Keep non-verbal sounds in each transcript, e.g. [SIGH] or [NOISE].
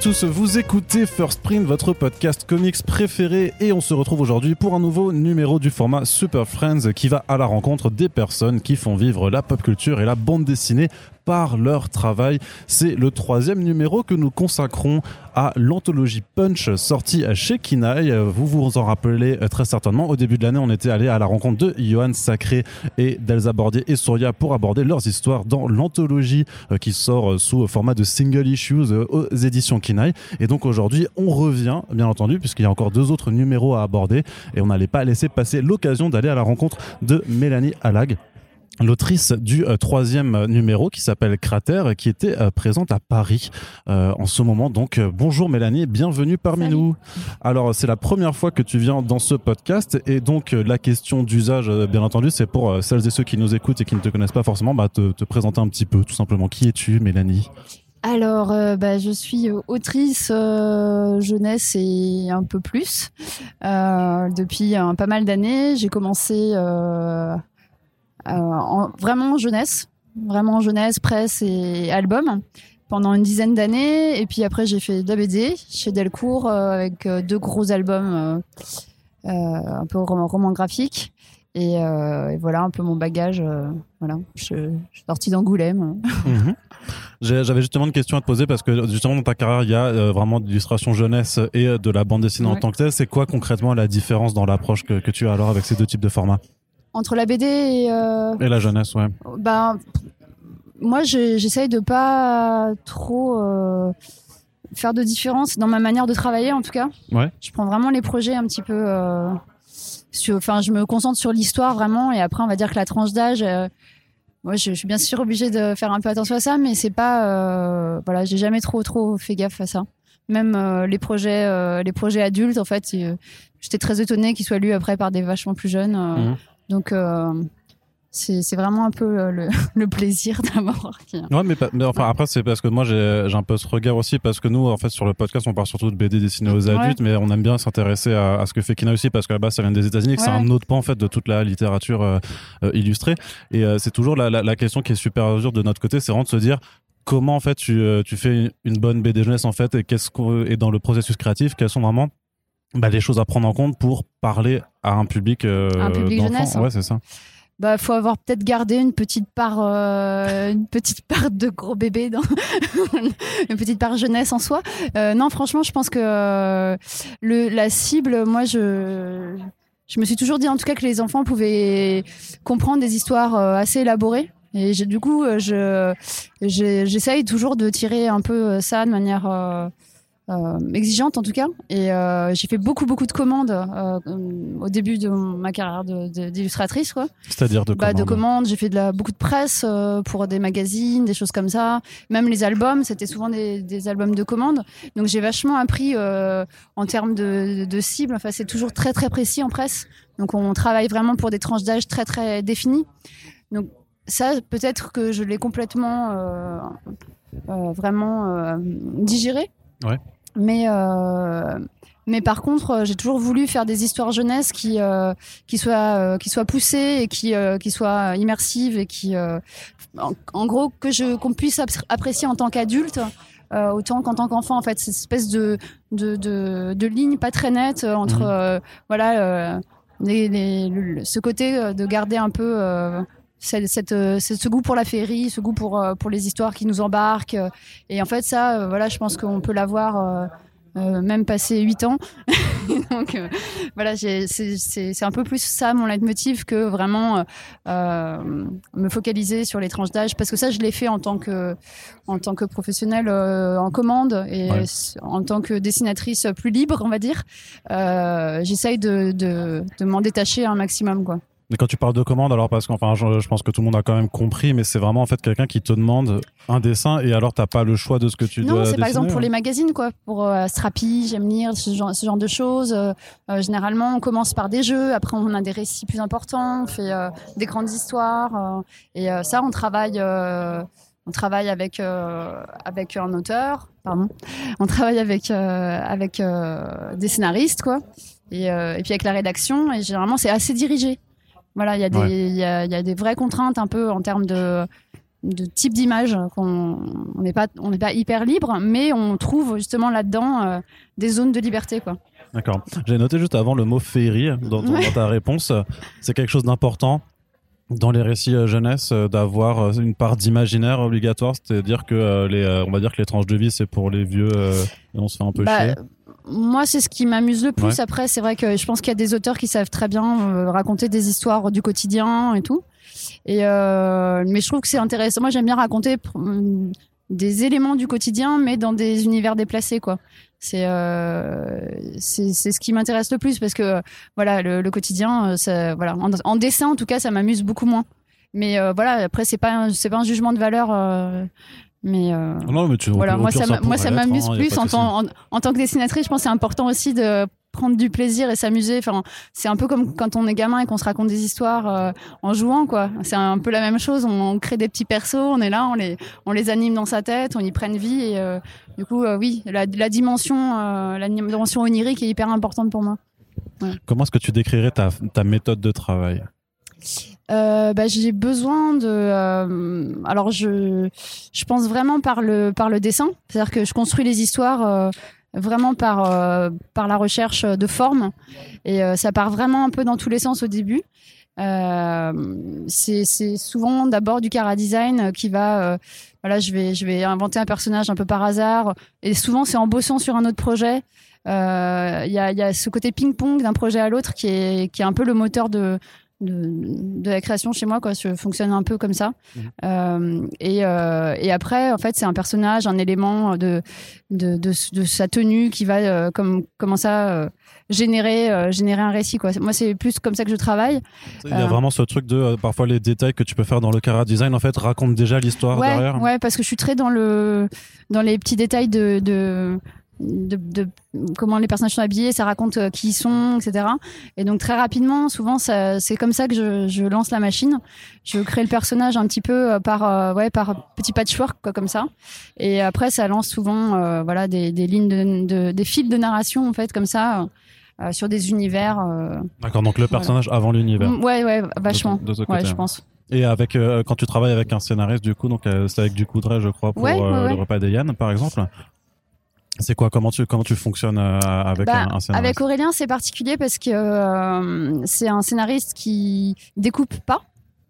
Tous, vous écoutez First Print, votre podcast comics préféré, et on se retrouve aujourd'hui pour un nouveau numéro du format Super Friends qui va à la rencontre des personnes qui font vivre la pop culture et la bande dessinée par leur travail. C'est le troisième numéro que nous consacrons à l'anthologie Punch sortie chez Kinaï. Vous vous en rappelez très certainement. Au début de l'année, on était allé à la rencontre de Johan Sacré et d'Elsa Bordier et Souria pour aborder leurs histoires dans l'anthologie euh, qui sort sous format de single issues euh, aux éditions Kinaï. Et donc aujourd'hui, on revient, bien entendu, puisqu'il y a encore deux autres numéros à aborder et on n'allait pas laisser passer l'occasion d'aller à la rencontre de Mélanie Alag l'autrice du euh, troisième numéro qui s'appelle Cratère qui était euh, présente à Paris euh, en ce moment. Donc bonjour Mélanie, bienvenue parmi nous. Alors c'est la première fois que tu viens dans ce podcast et donc la question d'usage bien entendu c'est pour celles et ceux qui nous écoutent et qui ne te connaissent pas forcément bah, te, te présenter un petit peu tout simplement. Qui es-tu Mélanie? Alors, bah, je suis autrice jeunesse et un peu plus depuis pas mal d'années. J'ai commencé en, vraiment jeunesse, vraiment jeunesse, presse et album pendant une dizaine d'années. Et puis après, j'ai fait de la BD chez Delcourt euh, avec euh, deux gros albums un peu roman, graphique. Et, voilà un peu mon bagage. voilà, je, suis sortie d'Angoulême. Mhm. J'avais justement une question à te poser parce que justement dans ta carrière, il y a vraiment d'illustration jeunesse et de la bande dessinée en tant que telle. C'est quoi concrètement la différence dans l'approche que, que, tu as alors avec ces deux types de formats? Entre la BD et, euh, et la jeunesse, ouais. Ben, moi, j'essaye de pas trop euh, faire de différence dans ma manière de travailler, en tout cas. Ouais. Je prends vraiment les projets un petit peu. Euh, enfin, je me concentre sur l'histoire vraiment, et après, on va dire que la tranche d'âge. moi, je, je, suis bien sûr obligée de faire un peu attention à ça, mais c'est pas. voilà, j'ai jamais trop trop fait gaffe à ça. Même les projets, les projets adultes, en fait, j'étais très étonnée qu'ils soient lus après par des vachement plus jeunes. Mmh. Donc, euh, c'est vraiment un peu le, [LAUGHS] le plaisir d'avoir. Ouais, mais, mais, enfin après c'est parce que moi j'ai un peu ce regard aussi parce que nous en fait sur le podcast on parle surtout de BD dessinées aux adultes, mais on aime bien s'intéresser à, à, ce que fait Kina aussi parce que là-bas ça vient des États-Unis, que c'est un autre pan en fait de toute la littérature euh, euh, illustrée. Et c'est toujours la, la, la, question qui est super dure de notre côté, c'est vraiment de se dire comment en fait tu, tu fais une bonne BD jeunesse en fait et qu'est-ce et dans le processus créatif quels sont vraiment bah, des choses à prendre en compte pour parler à un public, euh, un public jeunesse. Hein. Ouais, c'est ça. Bah, faut avoir peut-être gardé une petite part, euh, une petite [LAUGHS] part de gros bébé dans [LAUGHS] une petite part jeunesse en soi. Euh, non, franchement, je pense que euh, le, la cible, moi, je, je me suis toujours dit en tout cas que les enfants pouvaient comprendre des histoires assez élaborées. Et du coup, je, j'essaye toujours de tirer un peu ça de manière euh, exigeante en tout cas. Et euh, j'ai fait beaucoup beaucoup de commandes euh, au début de ma carrière d'illustratrice. C'est-à-dire de bah, commandes. De commandes. J'ai fait de la, beaucoup de presse pour des magazines, des choses comme ça. Même les albums, c'était souvent des, des, albums de commandes. Donc j'ai vachement appris en termes de, de cible. Enfin, c'est toujours très très précis en presse. Donc on travaille vraiment pour des tranches d'âge très très définies. Donc ça, peut-être que je l'ai complètement vraiment digéré. Ouais. Mais euh, mais par contre, euh, j'ai toujours voulu faire des histoires jeunesse qui euh, qui soient euh, qui soient poussées et qui qui soient immersives et qui en, en, gros que je qu'on puisse apprécier en tant qu'adulte autant qu'en tant qu'enfant en fait cette espèce de de de, de ligne pas très nette entre mmh. voilà les, les, ce côté de garder un peu cette, cette, ce goût pour la féerie, ce goût pour, pour les histoires qui nous embarquent. Et en fait, ça, voilà, je pense qu'on peut l'avoir euh, même passé 8 ans. [LAUGHS] Donc euh, voilà, c'est un peu plus ça mon leitmotiv que vraiment euh, me focaliser sur les tranches d'âge parce que ça je l'ai fait en tant que en tant que professionnelle en commande et en tant que dessinatrice plus libre on va dire. J'essaye de, de, de m'en détacher un maximum quoi. Mais quand tu parles de commande, alors parce qu'enfin, je, je, pense que tout le monde a quand même compris, mais c'est vraiment en fait quelqu'un qui te demande un dessin et alors t'as pas le choix de ce que tu non, dois. Non, c'est par exemple pour les magazines, quoi. Pour euh, Strapi, j'aime lire ce genre, ce genre de choses. Euh, euh, généralement, on commence par des jeux, après on a des récits plus importants, on fait euh, des grandes histoires, et ça, on travaille. on travaille avec avec un auteur, pardon. On travaille avec avec des scénaristes, quoi. Et, et puis avec la rédaction, et généralement c'est assez dirigé. Voilà, il y, a des, il y, a, y a des vraies contraintes un peu en termes de, de type d'image qu'on on n'est pas on n'est pas hyper libre, mais on trouve justement là-dedans euh, des zones de liberté, quoi. D'accord. J'ai noté juste avant le mot féerie dans, dans- Ouais. dans ta réponse. C'est quelque chose d'important dans les récits euh, jeunesse euh, d'avoir une part d'imaginaire obligatoire, c'est-à-dire que les, on va dire que les tranches de vie c'est pour les vieux et on se fait un peu Bah, chier. Moi, c'est ce qui m'amuse le plus. Ouais. Après, c'est vrai que je pense qu'il y a des auteurs qui savent très bien euh, raconter des histoires du quotidien et tout. Et euh, mais je trouve que c'est intéressant. Moi, j'aime bien raconter pr- des éléments du quotidien, mais dans des univers déplacés, quoi. C'est euh, c'est ce qui m'intéresse le plus parce que voilà, le, le quotidien, euh, ça, voilà, en, en dessin en tout cas, ça m'amuse beaucoup moins. Mais euh, voilà, après, c'est pas c'est pas un jugement de valeur. Mais euh, Non, mais tu, voilà, moi ça, moi ça m'amuse hein, plus en tant, en, en tant que dessinatrice. Je pense que c'est important aussi de prendre du plaisir et s'amuser. Enfin, c'est un peu comme quand on est gamin et qu'on se raconte des histoires euh, en jouant, quoi. C'est un peu la même chose. On crée des petits persos, on est là, on les, on les anime dans sa tête, on y prenne vie. Et euh, du coup, oui, la, la dimension, la dimension onirique est hyper importante pour moi. Comment est-ce que tu décrirais ta, ta méthode de travail? Euh, bah, j'ai besoin de. euh, alors, je, je pense vraiment par le, par le dessin. C'est-à-dire que je construis les histoires euh, vraiment par, par la recherche de forme. Et ça part vraiment un peu dans tous les sens au début. C'est souvent d'abord du cara design euh, qui va. voilà, je vais, je vais inventer un personnage un peu par hasard. Et souvent, c'est en bossant sur un autre projet. Il y, a, y a ce côté ping-pong d'un projet à l'autre qui est, qui est un peu le moteur de, de, de la création chez moi quoi je fonctionne un peu comme ça Mhm. Euh, et, euh, et après en fait c'est un personnage un élément de de, de, de sa tenue qui va euh, comme comment ça euh, générer générer un récit quoi moi c'est plus comme ça que je travaille Il y a vraiment ce truc de parfois les détails que tu peux faire dans le cara design en fait racontent déjà l'histoire ouais derrière. ouais parce que je suis très dans le dans les petits détails de, de de, de comment les personnages sont habillés, ça raconte euh, qui ils sont, etc. Et donc très rapidement, souvent, ça- c'est comme ça que je, je lance la machine. Je crée le personnage un petit peu euh, par euh, ouais par petit patchwork quoi, comme ça. Et après, ça lance souvent voilà des, des lignes de, de- des fils de narration en fait comme ça sur des univers. D'accord, donc le Voilà. personnage avant l'univers. mm, ouais ouais vachement. De, Ouais, côté, je hein. pense. Et avec euh, quand tu travailles avec un scénariste du coup, donc euh, c'est avec du Coudray, je crois, pour Ouais, ouais, euh, ouais. le repas des Yann, par exemple. C'est quoi Comment tu comment tu fonctionnes euh, avec Bah, un, un scénariste Avec Aurélien, c'est particulier parce que euh, c'est un scénariste qui découpe pas.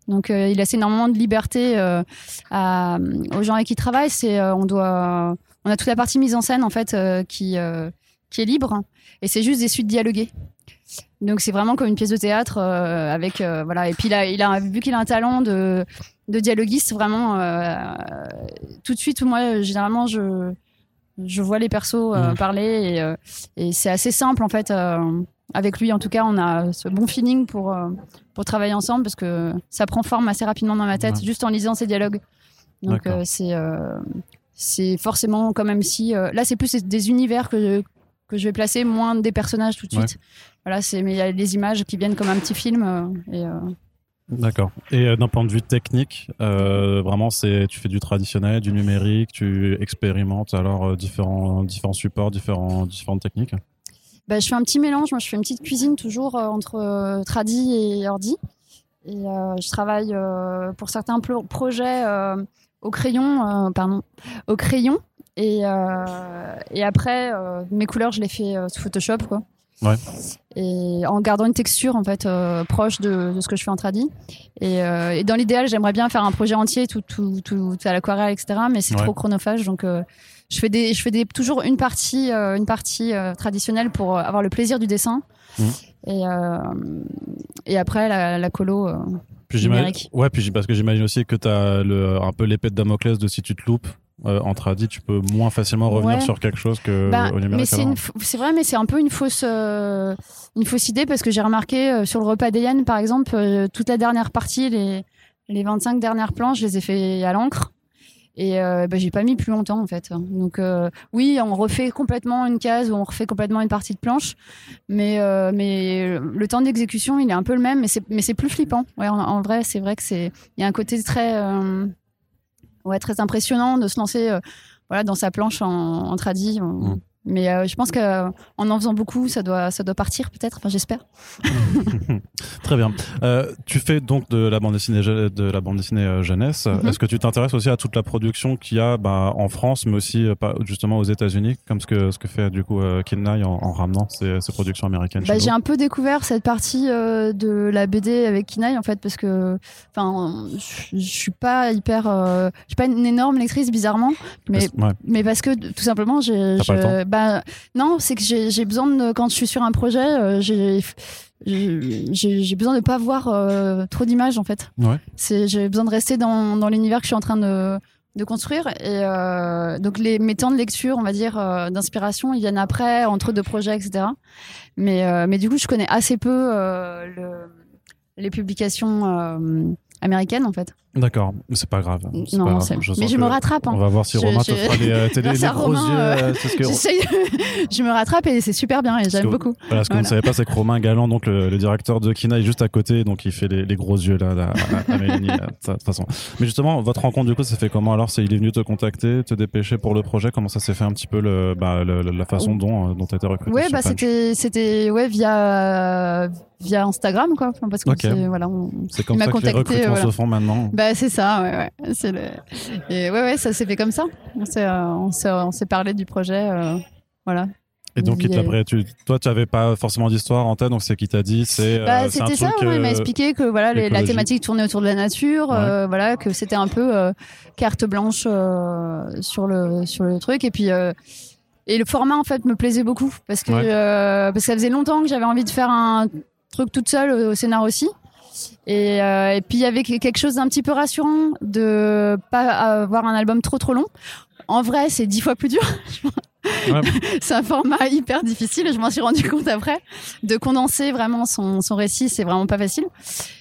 Donc, euh, il laisse énormément de liberté euh, à- aux gens avec qui il travaille. C'est, on doit, on a toute la partie mise en scène en fait qui qui est libre et c'est juste des suites dialoguées. Donc, c'est vraiment comme une pièce de théâtre avec voilà. Et puis a, il a vu qu'il a un talent de de dialoguiste vraiment. tout de suite, moi, généralement, je je vois les persos euh, Mhm. parler et, euh, et c'est assez simple en fait. euh, avec lui, en tout cas, on a ce bon feeling pour, euh, pour travailler ensemble parce que ça prend forme assez rapidement dans ma tête, Ouais. juste en lisant ces dialogues. Donc, c'est c'est forcément quand même si. là, c'est plus des univers que, que je vais placer, moins des personnages tout de Ouais. suite. Voilà, c'est mais il y a des images qui viennent comme un petit film. et, D'accord. Et euh, d'un point de vue technique, euh, vraiment, c'est tu fais du traditionnel, du numérique, tu expérimentes alors euh, différents différents supports, différents différentes techniques? Bah, je fais un petit mélange. Moi, je fais une petite cuisine toujours entre euh, tradi et ordi. Et je travaille pour certains projets au crayon, pardon, au crayon. Et, après, mes couleurs, je les fais sous Photoshop. Ouais. Et en gardant une texture en fait euh, proche de, de ce que je fais en tradi. Et, euh, et dans l'idéal, j'aimerais bien faire un projet entier, tout, tout, tout, à l'aquarelle, etc. Mais c'est Ouais. trop chronophage, donc euh, je fais des, je fais des, toujours une partie, une partie traditionnelle pour avoir le plaisir du dessin. Mhm. Et, et après la, la colo. Puis Numérique. ouais, puis parce que j'imagine aussi que tu as le, un peu l'épée de Damoclès de si tu te loupes euh, en tradi, tu peux moins facilement revenir Ouais. sur quelque chose que Bah, au numérique. c'est vrai, mais c'est un peu une fausse, euh, une fausse idée parce que j'ai remarqué euh, sur le repas des Yann, par exemple, euh, toute la dernière partie, les, les 25 dernières planches, je les ai fait à l'encre. Et bah, j'ai pas mis plus longtemps en fait. Donc oui, on refait complètement une case ou on refait complètement une partie de planche, mais mais le temps d'exécution il est un peu le même, mais c'est mais c'est plus flippant. Ouais, en, en vrai, c'est vrai que c'est il y a un côté très ouais très impressionnant de se lancer euh, voilà dans sa planche en, en Mm. Mais euh, je pense que en en faisant beaucoup, ça doit, ça doit partir peut-être. Enfin, j'espère. [LAUGHS] Très bien. Euh, tu fais donc de la bande dessinée, de la bande dessinée euh, jeunesse. Mhm. Est-ce que tu t'intéresses aussi à toute la production qu'il y a bah, en France, mais aussi euh, justement aux États-Unis, comme ce que ce que fait du coup euh, Kidney en, en ramenant ces, ces productions américaines Bah, j'ai un peu découvert cette partie euh, de la BD avec Kinaï en fait parce que enfin je suis pas hyper euh, je suis pas une énorme lectrice bizarrement mais ouais. mais parce que tout simplement j'ai Bah non c'est que j'ai besoin de quand je suis sur un projet euh, j'ai besoin de pas voir euh, trop d'images en fait. Ouais. j'ai besoin de rester dans dans l'univers que je suis en train de de construire. Et euh, donc les mes temps de lecture on va dire euh, d'inspiration ils viennent après entre deux projets etc mais mais du coup je connais assez peu le- les publications américaines en fait D'accord, c'est pas grave. non pas grave. Je mais je me rattrape hein. On va voir si Je- Romain te fera des, euh, [LAUGHS] des- gros Romain, yeux. euh, euh, c'est ce que- [LAUGHS] je me rattrape et c'est super bien et j'aime beaucoup. Voilà, ce que vous ne Voilà. savez pas, c'est que Romain Galland, donc le, le directeur de Kina, est juste à côté, donc il fait les, les gros yeux là, là, à, à Mélanie, euh, de toute façon. Mais justement, votre rencontre du coup, ça fait comment alors? C'est il est venu te contacter, te dépêcher pour le projet? Comment ça s'est fait un petit peu le, bah, le- la façon dont euh, dont t'as été recruté Ouais, bah c'était c'était ouais via via Instagram quoi, parce que Ok. c'est- voilà, on- C'est comme il ça que les recrutements voilà. se font maintenant? bah c'est ça, ouais, ouais. C'est le et ouais ouais, ça s'est fait comme ça. On s'est euh, on s'est on s'est parlé du projet, euh, voilà. Et donc, il t'appelait- tu, toi, tu n'avais pas forcément d'histoire en tête, donc c'est qui t'a dit, c'est euh, Bah, un c'était ça, truc, ouais, il m'a expliqué que voilà, les- la thématique tournait autour de la nature, euh, voilà, que c'était un peu euh, carte blanche sur le sur le truc et puis et le format en fait me plaisait beaucoup parce que Ouais. parce que ça faisait longtemps que j'avais envie de faire un truc toute seule au, au scénar aussi. Et, euh, et puis il y avait quelque chose d'un petit peu rassurant de pas avoir un album trop trop long. En vrai, c'est dix fois plus dur. [LAUGHS] Ouais. [LAUGHS] c'est un format hyper difficile et je m'en suis rendu compte après. De condenser vraiment son, son récit, c'est vraiment pas facile.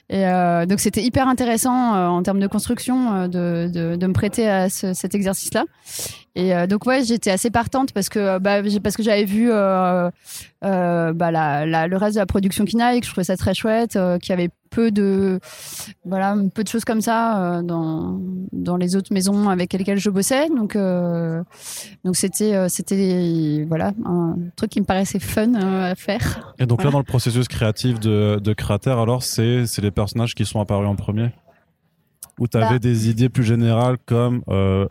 Et euh, donc c'était hyper intéressant euh, en termes de construction euh, de, de, de me prêter à ce- cet exercice-là. Et euh, donc ouais, j'étais assez partante parce que bah, j'ai- parce que j'avais vu euh, euh, bah, la, la- le reste de la production Kinaï, que je trouvais ça très chouette, euh, qu'il y avait peu de voilà peu de choses comme ça euh, dans dans les autres maisons avec lesquelles je bossais. Donc euh, donc c'était euh, c'était voilà un truc qui me paraissait fun à faire. Et donc là, dans le processus créatif de, de Cratère, alors, c'est c'est les personnages qui sont apparus en premier? Ou tu avais Bah. des idées plus générales comme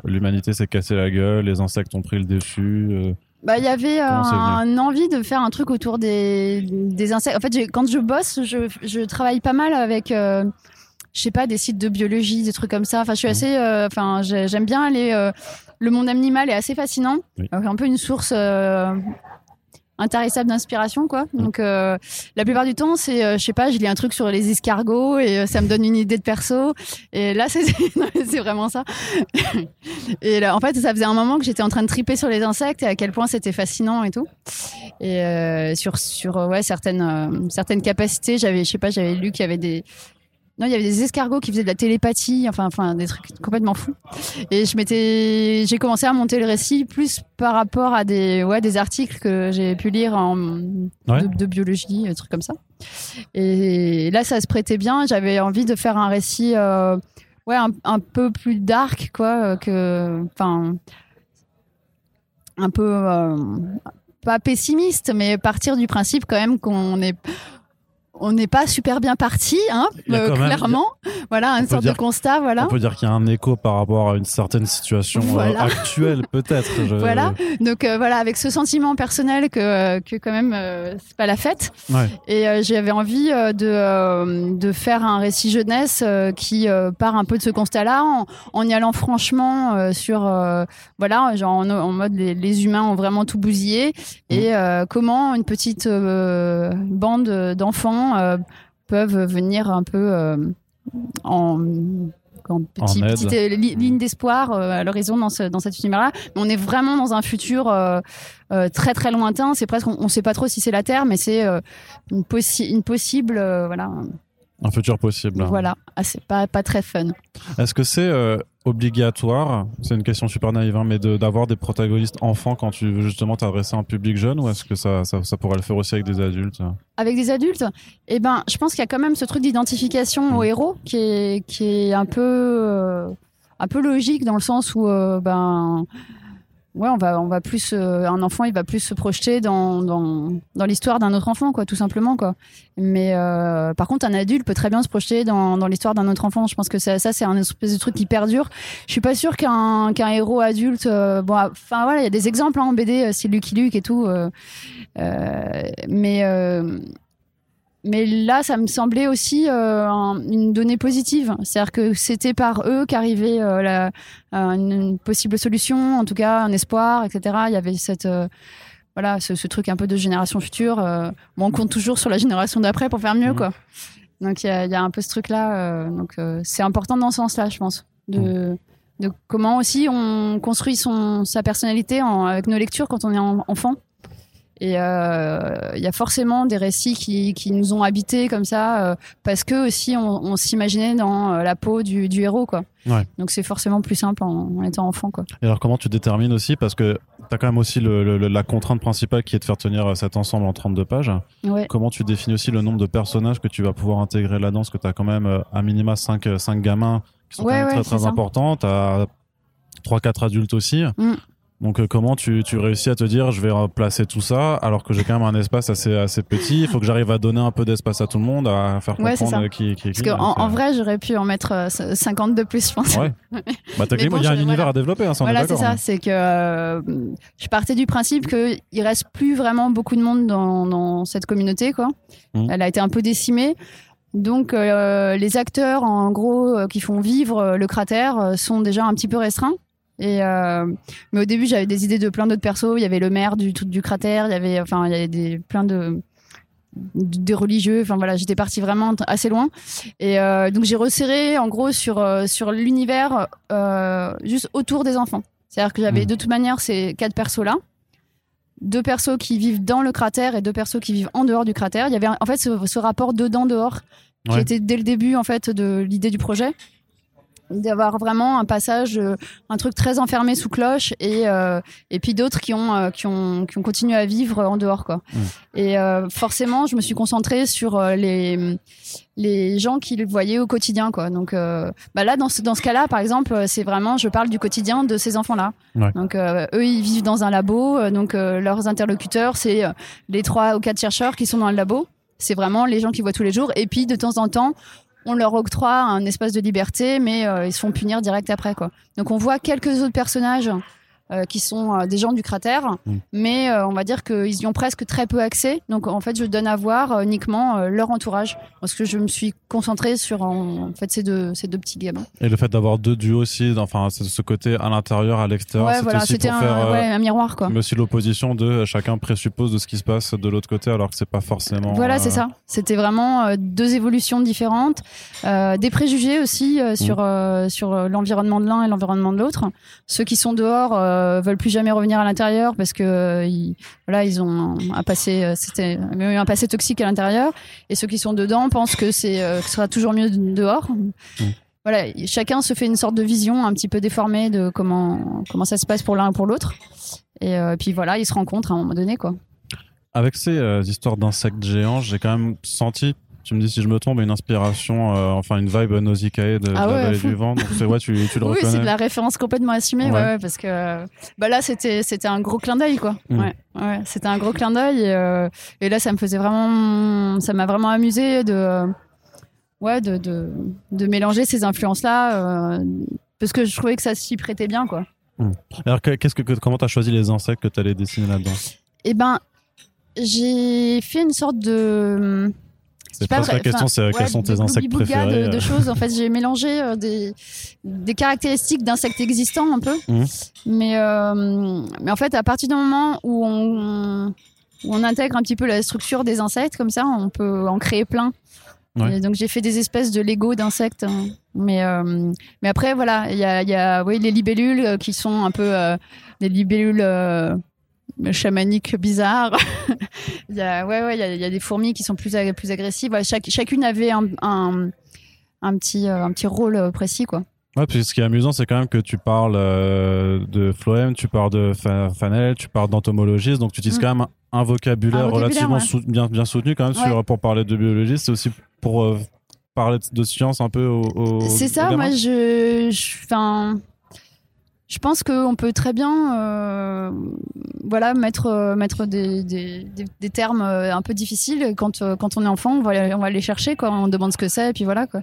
l'humanité s'est cassée la gueule, les insectes ont pris le dessus Bah, il y avait euh, un envie de faire un truc autour des, des insectes. En fait, quand je bosse, je, je travaille pas mal avec, euh, je sais pas, des sites de biologie, des trucs comme ça. Enfin, je suis Mhm. assez, euh, enfin, j'ai- j'aime bien aller. euh, le monde animal est assez fascinant. Oui. Euh, un peu une source. Intarissable d'inspiration quoi. Mhm. donc euh, la plupart du temps c'est euh, je sais pas je lis un truc sur les escargots et euh, ça me donne une idée de perso. Et là [LAUGHS] c'est c'est vraiment ça. [LAUGHS] Et là, en fait ça faisait un moment que j'étais en train de triper sur les insectes et à quel point c'était fascinant et tout. Et euh, sur sur ouais certaines euh, certaines capacités j'avais je sais pas j'avais lu qu'il y avait des non, il y avait des escargots qui faisaient de la télépathie, enfin, enfin, des trucs complètement fous. Et je m'étais, j'ai commencé à monter le récit plus par rapport à des, ouais, des articles que j'ai pu lire en, Ouais. de, de biologie, des trucs comme ça. Et là, ça se prêtait bien. J'avais envie de faire un récit, euh, ouais, un, un peu plus dark, quoi, euh, que, enfin, un peu, euh, pas pessimiste, mais partir du principe quand même qu'on est, on n'est pas super bien parti, hein, euh, même- clairement. Voilà, une sorte dire- de constat, voilà. On peut dire qu'il y a un écho par rapport à une certaine situation euh, actuelle, peut-être. je- Voilà. Donc euh, voilà, avec ce sentiment personnel que, que quand même c'est pas la fête. Ouais. Et j'avais envie de, de faire un récit jeunesse qui part un peu de ce constat-là, en, en y allant franchement sur, voilà, genre en, en mode les, les humains ont vraiment tout bousillé et euh, comment une petite bande d'enfants euh, peuvent venir un peu euh, en en petit, En petite euh, li- ligne d'espoir euh, à l'horizon dans, ce, dans cet univers-là. Mais on est vraiment dans un futur euh, très très lointain. C'est presque, on ne sait pas trop si c'est la Terre, mais c'est une, possi- une possible, voilà, Un futur possible. voilà, Ah, c'est pas pas très fun. Est-ce que c'est euh, obligatoire? C'est une question super naïve, hein, mais de- d'avoir des protagonistes enfants quand tu veux justement t'adresser à un public jeune ou est-ce que ça, ça, ça pourrait le faire aussi avec des adultes? Avec des adultes, eh ben, je pense qu'il y a quand même ce truc d'identification au Mm. héros qui est qui est un peu euh, un peu logique dans le sens où euh, ben ouais, on va, on va plus, euh, un enfant, il va plus se projeter dans, dans, dans l'histoire d'un autre enfant, quoi, tout simplement, quoi. Mais euh, par contre, un adulte peut très bien se projeter dans, dans l'histoire d'un autre enfant. Je pense que ça, ça c'est un espèce de truc qui perdure. Je suis pas sûre qu'un héros adulte, euh, bon, enfin voilà, il y a des exemples hein, en BD, c'est Lucky Luke et tout, mais mais là, ça me semblait aussi euh, une donnée positive. C'est-à-dire que c'était par eux qu'arrivait euh, la, une possible solution, en tout cas un espoir, etc. Il y avait cette euh, voilà ce, truc un peu de génération future. on compte toujours sur la génération d'après pour faire mieux, mmh. quoi. Donc il y a, un peu ce truc-là. donc c'est important dans ce sens-là, je pense, de, mmh. de comment aussi on construit son sa personnalité avec nos lectures quand on est enfant. Et euh, il y a forcément des récits qui, qui nous ont habités comme ça, euh, parce que aussi on, on s'imaginait dans euh, la peau du, du héros, quoi. Ouais. Donc c'est forcément plus simple en, étant enfant, quoi. Et alors comment tu détermines aussi, parce que tu as quand même aussi le, la contrainte principale qui est de faire tenir cet ensemble en 32 pages. Ouais. Comment tu définis aussi le nombre de personnages que tu vas pouvoir intégrer là-dedans, parce que tu as quand même à minima 5, 5 gamins qui sont ouais, très très importants, tu as 3-4 adultes aussi. Mm. Donc euh, comment tu, tu réussis à te dire je vais placer tout ça alors que j'ai quand même un espace assez assez petit. Il faut que j'arrive à donner un peu d'espace à tout le monde, à faire comprendre qui, qui, qui. Parce qu'en en vrai j'aurais pu en mettre 50 euh, de plus, je pense. Ouais. [LAUGHS] bah il y a un univers à développer. Hein, voilà c'est ça. Hein. C'est que euh, je partais du principe que il reste plus vraiment beaucoup de monde dans, dans cette communauté quoi. Mmh. Elle a été un peu décimée. Donc les acteurs en gros qui font vivre le cratère sont déjà un petit peu restreints. Et euh, mais au début, j'avais des idées de plein d'autres persos. Il y avait le maire du du cratère. Il y avait, enfin, il y avait des plein de des religieux. Enfin voilà, j'étais partie vraiment assez loin. Et euh, donc j'ai resserré en gros sur euh, sur l'univers euh, juste autour des enfants. C'est-à-dire que j'avais mmh. de toute manière ces quatre persos là deux persos qui vivent dans le cratère et deux persos qui vivent en dehors du cratère. Il y avait en fait ce, ce rapport dedans dehors qui était dès le début en fait de l'idée du projet d'avoir vraiment un passage euh, un truc très enfermé sous cloche et euh, et puis d'autres qui ont euh, qui ont qui ont continué à vivre en dehors quoi. Mmh. et forcément je me suis concentrée sur les les gens qui le voyaient au quotidien quoi. Donc bah là dans ce dans ce cas-là par exemple c'est vraiment je parle du quotidien de ces enfants là donc eux ils vivent dans un labo donc leurs interlocuteurs c'est les trois ou quatre chercheurs qui sont dans le labo. C'est vraiment les gens qui voient tous les jours. Et puis de temps en temps on leur octroie un espace de liberté, mais euh, ils se font punir direct après. Quoi. Donc on voit quelques autres personnages euh, qui sont euh, des gens du cratère, mm. mais euh, on va dire qu'ils y ont presque très peu accès. Donc en fait, je donne à voir uniquement leur entourage, parce que je me suis concentrée sur en, fait ces deux ces deux petits gamins. Et le fait d'avoir deux duos aussi, enfin ce côté à l'intérieur, à l'extérieur, ouais, voilà, c'était un, faire un miroir quoi. Mais aussi l'opposition de chacun présuppose de ce qui se passe de l'autre côté, alors que c'est pas forcément. Voilà, c'est ça. C'était vraiment deux évolutions différentes, des préjugés aussi sur mm. sur l'environnement de l'un et l'environnement de l'autre. Ceux qui sont dehors euh, veulent plus jamais revenir à l'intérieur parce que euh, ils, voilà ils ont un passé euh, c'était un passé toxique à l'intérieur et ceux qui sont dedans pensent que c'est que ce sera toujours mieux dehors. Mmh. Voilà, chacun se fait une sorte de vision un petit peu déformée de comment comment ça se passe pour l'un et pour l'autre. Et puis voilà, ils se rencontrent à un moment donné quoi. Avec ces histoires d'insectes géants, j'ai quand même senti tu me dis si je me trompe, une inspiration, euh, enfin une vibe Nausicaa de, ah la vallée du vent. Donc c'est ouais, tu, tu le oui, reconnais. Oui, c'est de la référence complètement assumée, ouais. parce que bah là c'était c'était un gros clin d'œil quoi. Mm. Ouais, ouais, c'était un gros clin d'œil et, euh, et, là ça me faisait vraiment, ça m'a vraiment amusé de ouais de, de, de mélanger ces influences là euh, parce que je trouvais que ça s'y prêtait bien quoi. Mm. Alors qu'est-ce que comment t'as choisi les insectes que t'allais dessiner là-dedans? Eh ben j'ai fait une sorte de c'est pas la question, c'est quels sont tes insectes préférés de, de, euh choses. En fait, j'ai mélangé euh, des, des caractéristiques d'insectes existants un peu, mmh. mais euh, mais en fait, à partir du moment où on, où on intègre un petit peu la structure des insectes, comme ça, on peut en créer plein. Donc j'ai fait des espèces de Lego d'insectes, hein. mais euh, mais après voilà, il y a y a oui les libellules qui sont un peu des libellules chamanique bizarre. [LAUGHS] il y a, ouais, ouais, il y a, il y a des fourmis qui sont plus, plus agressives. chaque, chacune avait un, un, un, petit, euh, un petit rôle euh, précis, quoi. Ouais, puis ce qui est amusant, c'est quand même que tu parles euh, de phloème, tu parles de fanel, tu parles d'entomologiste, donc tu utilises mm. quand même un vocabulaire, relativement bien, bien soutenu quand même sur, pour parler de biologiste. C'est aussi pour parler de science un peu au. c'est ça, moi je. Enfin je pense qu'on peut très bien euh, voilà mettre euh, mettre des, des, des, termes euh, un peu difficiles. Quand quand on est enfant on va on va les chercher quoi. On demande ce que c'est et puis voilà quoi.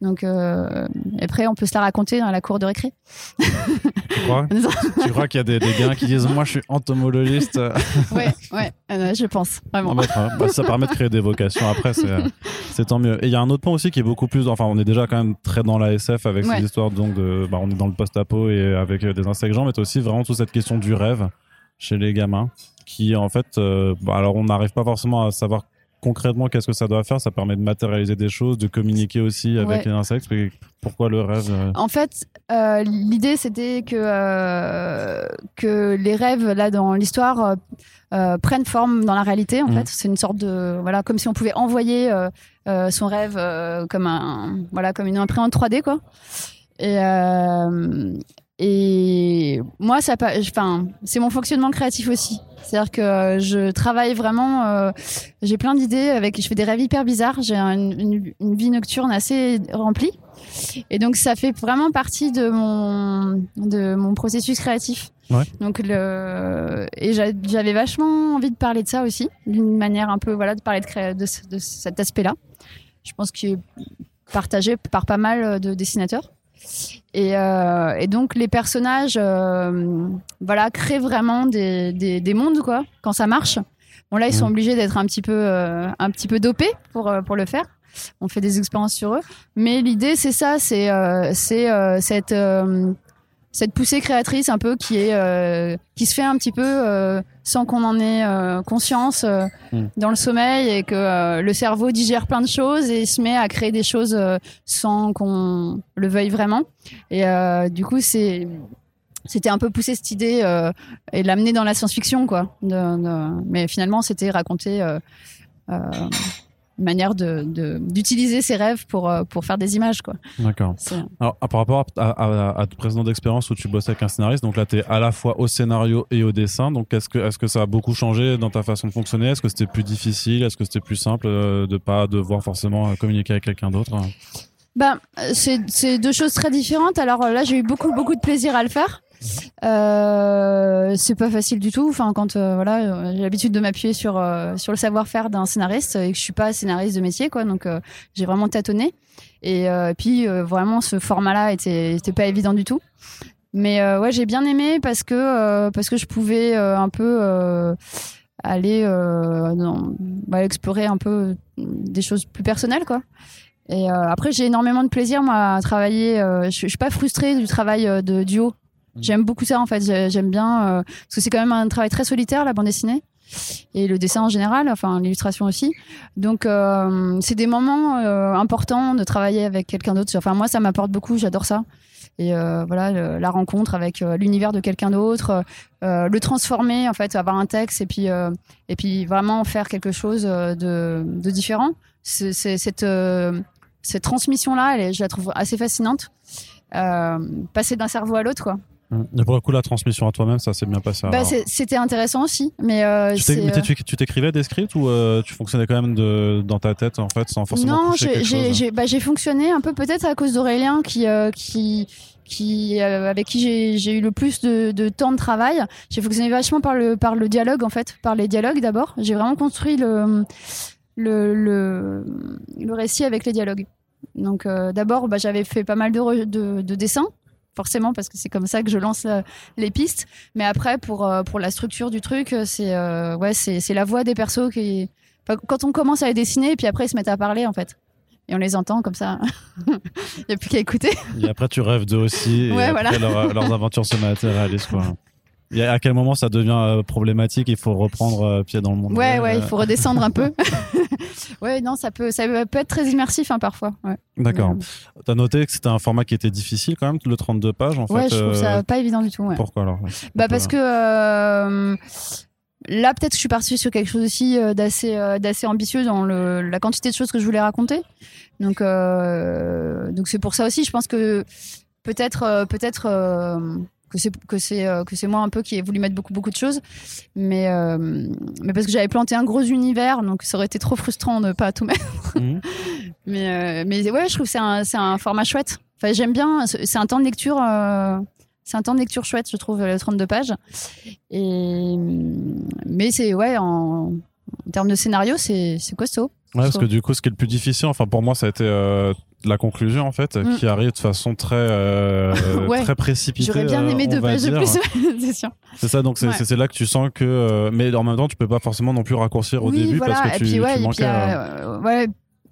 Donc euh, après on peut se la raconter dans la cour de récré. Tu crois [LAUGHS] tu crois qu'il y a des, gars qui disent moi je suis entomologiste. [LAUGHS] Ouais ouais je pense vraiment. Bah, ça permet de créer des vocations après c'est tant mieux. Et il y a un autre point aussi qui est beaucoup plus enfin on est déjà quand même très dans la SF avec ces histoires donc de bah, on est dans le post-apo et avec des insectes gens, mais aussi vraiment toute cette question du rêve chez les gamins, qui en fait, euh, bah, alors on n'arrive pas forcément à savoir concrètement qu'est-ce que ça doit faire. Ça permet de matérialiser des choses, de communiquer aussi avec les insectes. Pourquoi le rêve euh En fait, euh, l'idée c'était que que les rêves là dans l'histoire prennent forme dans la réalité. En mmh. fait, c'est une sorte de voilà comme si on pouvait envoyer son rêve comme un voilà comme une imprimante 3D quoi. Et, et moi, ça, enfin, c'est mon fonctionnement créatif aussi. C'est-à-dire que je travaille vraiment, euh, j'ai plein d'idées avec, je fais des rêves hyper bizarres. J'ai une, une, vie nocturne assez remplie, et donc ça fait vraiment partie de mon de mon processus créatif. Ouais. Donc le et j'avais vachement envie de parler de ça aussi, d'une manière un peu voilà de parler de, de, de cet aspect-là. Je pense qu'il est partagé par pas mal de dessinateurs. Et, euh, et, donc les personnages, euh, voilà, créent vraiment des, des, des, mondes quoi. Quand ça marche, bon là ils sont mmh. obligés d'être un petit peu, euh, un petit peu dopés pour pour le faire. On fait des expériences sur eux, mais l'idée c'est ça, c'est c'est cette cette poussée créatrice un peu qui est euh, qui se fait un petit peu euh, sans qu'on en ait euh, conscience hmm. dans le sommeil et que le cerveau digère plein de choses et se met à créer des choses sans qu'on le veuille vraiment et du coup c'est c'était un peu pousser cette idée et l'amener dans la science-fiction quoi mais finalement c'était raconter manière de d'utiliser ses rêves pour euh, pour faire des images quoi. D'accord. Alors par rapport à, à, à, ton précédent d'expérience où tu bossais avec un scénariste, donc là tu es à la fois au scénario et au dessin. Donc est-ce que est-ce que ça a beaucoup changé dans ta façon de fonctionner? Est-ce que c'était plus difficile? Est-ce que c'était plus simple euh, de pas devoir forcément communiquer avec quelqu'un d'autre? Ben c'est deux choses très différentes. Alors là j'ai eu beaucoup beaucoup de plaisir à le faire. Euh, c'est pas facile du tout. Enfin, quand euh, voilà, euh, j'ai l'habitude de m'appuyer sur euh, sur le savoir-faire d'un scénariste et que je suis pas scénariste de métier, quoi. Donc j'ai vraiment tâtonné. Et puis vraiment, ce format-là était était pas évident du tout. Mais ouais, j'ai bien aimé parce que parce que je pouvais un peu aller bah, explorer un peu des choses plus personnelles, quoi. Et après, j'ai énormément de plaisir moi à travailler. je, je suis pas frustrée du travail de duo. J'aime beaucoup ça en fait. J'aime bien euh, parce que c'est quand même un travail très solitaire la bande dessinée et le dessin en général, enfin l'illustration aussi. Donc euh, c'est des moments euh, importants de travailler avec quelqu'un d'autre. Enfin moi ça m'apporte beaucoup, j'adore ça. Et voilà la rencontre avec l'univers de quelqu'un d'autre, le transformer en fait, avoir un texte et puis et puis vraiment faire quelque chose de, de différent. C'est cette cette transmission là, je la trouve assez fascinante. passer d'un cerveau à l'autre quoi. Et pour le coup, la transmission à toi-même, ça s'est bien passé. Bah, c'était intéressant aussi, mais euh, euh tu t'écrivais des scripts ou euh, tu fonctionnais quand même de, dans ta tête en fait sans forcément Non, j'ai bah, fonctionné un peu peut-être à cause d'Aurélien qui euh, qui qui avec qui j'ai eu le plus de, de temps de travail. J'ai fonctionné vachement par le par le dialogue en fait, par les dialogues d'abord. J'ai vraiment construit le le, le le récit avec les dialogues. Donc d'abord, bah, j'avais fait pas mal de, de, de dessins forcément parce que c'est comme ça que je lance euh, les pistes. Mais après, pour euh, pour la structure du truc, euh, c'est ouais, c'est c'est la voix des persos qui quand on commence à les dessiner, et puis après ils se mettent à parler en fait. Et on les entend comme ça. [LAUGHS] Il n'y a plus qu'à écouter. Et après, tu rêves d'eux aussi. Et après, leurs aventures se matérialisent. Quoi. [LAUGHS] Et à quel moment ça devient problématique Il faut reprendre pied dans le monde. Ouais, ouais, il faut redescendre un peu. [LAUGHS] ouais, non, ça peut, ça peut être très immersif hein, parfois. Ouais. D'accord. Euh, tu as noté que c'était un format qui était difficile quand même, le 32 pages en ouais, fait. je trouve ça euh, pas évident du tout. Ouais. Pourquoi alors Bah parce que euh, là peut-être que je suis partie sur quelque chose aussi d'assez d'assez ambitieux dans le, la quantité de choses que je voulais raconter. Donc donc c'est pour ça aussi, je pense que peut-être peut-être que c'est que c'est euh, que c'est moi un peu qui ai voulu mettre beaucoup beaucoup de choses mais euh, mais parce que j'avais planté un gros univers donc ça aurait été trop frustrant de pas tout mettre mhm. [LAUGHS] mais euh, mais ouais je trouve que c'est un c'est un format chouette enfin j'aime bien c'est un temps de lecture c'est un temps de lecture chouette, je trouve, le 32 pages. Et, mais c'est, ouais, en, en termes de scénario, c'est c'est costaud. Ouais, parce que du coup, ce qui est le plus difficile, enfin pour moi, ça a été euh, la conclusion en fait, Mm. qui arrive de façon très euh, [LAUGHS] Ouais. très précipitée. J'aurais bien aimé euh, deux pages de plus, [LAUGHS] c'est sûr. C'est ça, donc c'est Ouais. là que tu sens que, euh, mais en même temps, tu peux pas forcément non plus raccourcir au oui, début voilà. parce que tu, et puis ouais, tu et manquais. puis, euh, euh, ouais.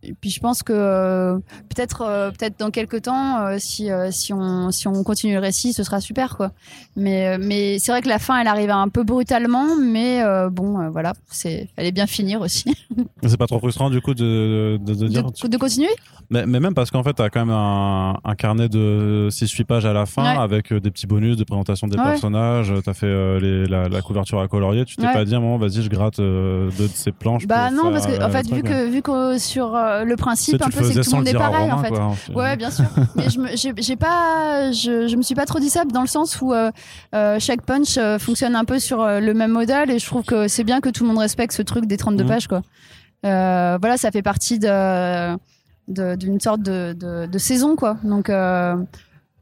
Et puis je pense que euh, peut-être euh, peut-être dans quelques temps, euh, si si on si on continue le récit, ce sera super quoi. Mais mais c'est vrai que la fin, elle arrive un peu brutalement, mais bon, voilà, c'est fallait bien finir aussi. [LAUGHS] C'est pas trop frustrant du coup de, de, de dire. de, de continuer? Mais, mais même parce qu'en fait, t'as quand même un, un carnet de 6-8 pages à la fin Ouais. avec des petits bonus de présentation des Ouais. personnages. T'as fait les, la, la couverture à colorier. Tu t'es Ouais. pas dit, à un moment, vas-y, je gratte deux de ces planches. Bah non, faire, parce que en fait, vu que vu que sur euh, le principe un peu, c'est que tout le monde est pareil en fait. quoi. Ouais, bien sûr. [LAUGHS] Mais je me- pas, je, je me suis pas trop dit ça dans le sens où euh, euh, chaque punch fonctionne un peu sur le même modèle et je trouve que c'est bien que tout le monde respecte ce truc des 32 Mhm. pages quoi. Voilà, ça fait partie de d'une sorte de, de, de saison quoi. Donc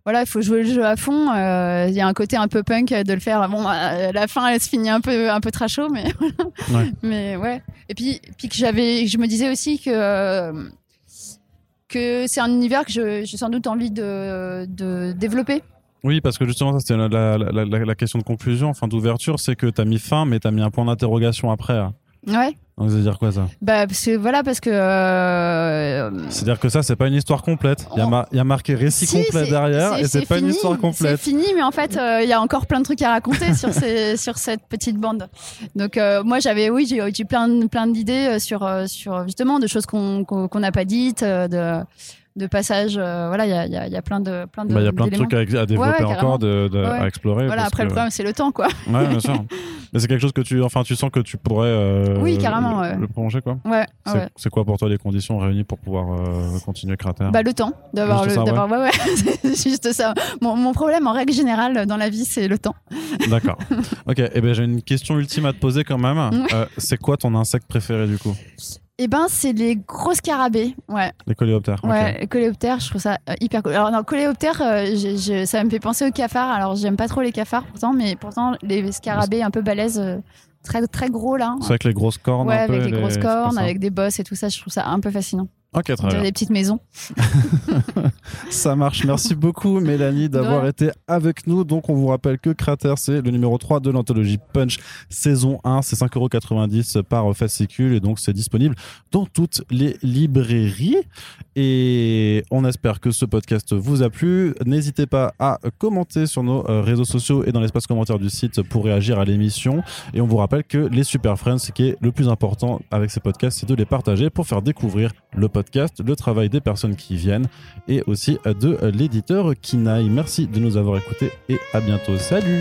voilà, il faut jouer le jeu à fond. Euh, Il y a un côté un peu punk de le faire. Bon, euh, la fin, elle se finit un peu un peu trashot, mais [LAUGHS] Ouais. mais ouais. Et puis puis que j'avais, je me disais aussi que euh, que c'est un univers que j'ai sans doute envie de, de développer. Oui, parce que justement, ça c'était la, la, la, la- la question de conclusion, enfin d'ouverture, c'est que t'as mis fin, mais t'as mis un point d'interrogation après. hein. Ouais. Donc, ça veut dire quoi ça Bah parce que voilà parce que euh, C'est-à-dire que ça, c'est pas une histoire complète. Il y, a On- mar- il y a marqué récit si, complet derrière, et c'est pas une histoire complète. C'est fini, mais en fait, euh, il y a encore plein de trucs à raconter sur, ces, [LAUGHS] sur cette petite bande. Donc, euh, moi, j'avais, oui, j'ai j'ai plein, plein d'idées euh, sur, euh, sur justement de choses qu'on qu'on n'a pas dites, de, de passages. euh, voilà, il y a, y, a, y a plein de, plein de. Bah, Il y a plein de d'éléments. trucs à, à développer Ouais, ouais, encore, de, de- Ouais. à explorer. Voilà, après, le problème, c'est le temps, quoi. Ouais, bien sûr. [LAUGHS] Mais c'est quelque chose que tu, enfin, tu sens que tu pourrais. euh, Oui, carrément, Le, prolonger, quoi. Ouais, C'est quoi pour toi les conditions réunies pour pouvoir euh, continuer Cratère Bah, le temps d'avoir d'avoir, ouais, ouais, [LAUGHS] c'est juste ça. Mon, mon problème, en règle générale, dans la vie, c'est le temps. [LAUGHS] D'accord. ok. Et ben j'ai une question ultime à te poser quand même. Euh, c'est quoi ton insecte préféré du coup? Eh ben, c'est les gros scarabées. Ouais. Les coléoptères. Ouais, le coléoptère, je trouve ça euh, hyper cool. Alors, non, coléoptère, euh, ça me fait penser aux cafards. Alors, j'aime pas trop les cafards pourtant, mais pourtant, les scarabées un peu balèzes, euh, très, très gros là. C'est avec les grosses cornes. Ouais, un peu, avec les grosses cornes, avec des bosses et tout ça, je trouve ça un peu fascinant. Ok, très bien. des petites maisons. [LAUGHS] Ça marche. Merci beaucoup, Mélanie, d'avoir été avec nous. Donc, on vous rappelle que Crater, c'est le numéro 3 de l'anthologie Punch saison 1. C'est 5,90€ par fascicule et donc c'est disponible dans toutes les librairies. Et on espère que ce podcast vous a plu. N'hésitez pas à commenter sur nos euh, réseaux sociaux et dans l'espace commentaire du site pour réagir à l'émission. Et on vous rappelle que les Super Friends, ce qui est le plus important avec ces podcasts, c'est de les partager pour faire découvrir le le travail des personnes qui viennent et aussi de l'éditeur Kinaï. Merci de nous avoir écoutés et à bientôt. Salut